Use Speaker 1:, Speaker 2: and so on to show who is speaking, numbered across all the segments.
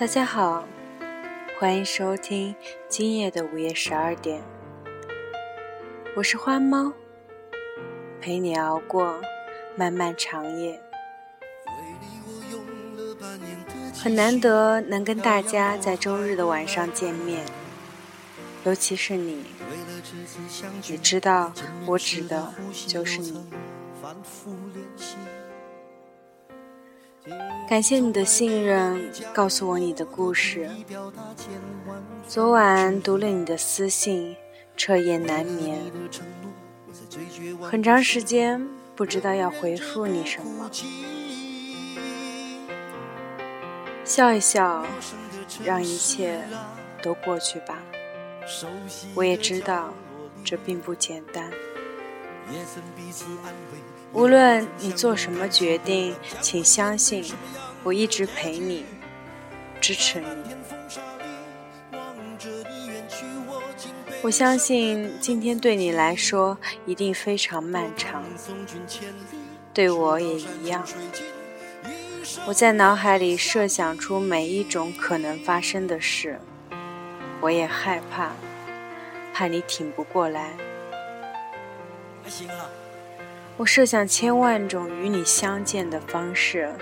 Speaker 1: 大家好，欢迎收听今夜的午夜十二点。我是花猫，陪你熬过漫漫长夜。很难得能跟大家在周日的晚上见面，尤其是你，你知道我指的就是你。感谢你的信任，告诉我你的故事。昨晚读了你的私信，彻夜难眠，很长时间不知道要回复你什么。笑一笑，让一切都过去吧。我也知道，这并不简单。无论你做什么决定，请相信，我一直陪你，支持你。我相信今天对你来说一定非常漫长，对我也一样。我在脑海里设想出每一种可能发生的事，我也害怕，怕你挺不过来。我设想千万种与你相见的方式，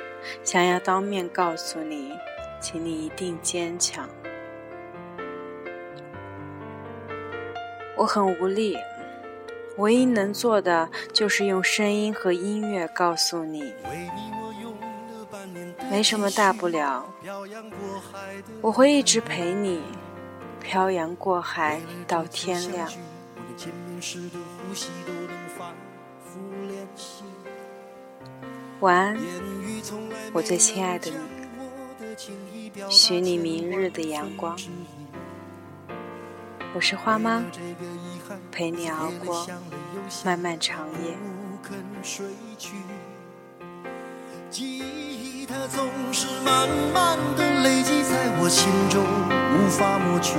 Speaker 1: 想要当面告诉你，请你一定坚强。我很无力，唯一能做的就是用声音和音乐告诉你，没什么大不了。我会一直陪你，漂洋过海到天亮。晚安，我最亲爱的你，许你明日的阳光。我是花妈，陪你熬过漫漫长夜。记忆它总是慢慢的累积在我心中，无法抹去。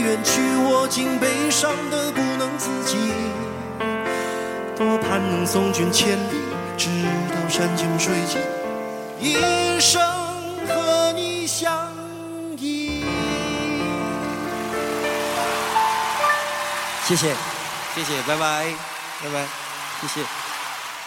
Speaker 1: 远去，我竟悲伤的不能。自己多盼能送君千里，直到山穷水尽，一生和你相依。谢谢，谢谢，拜拜，拜拜，谢谢。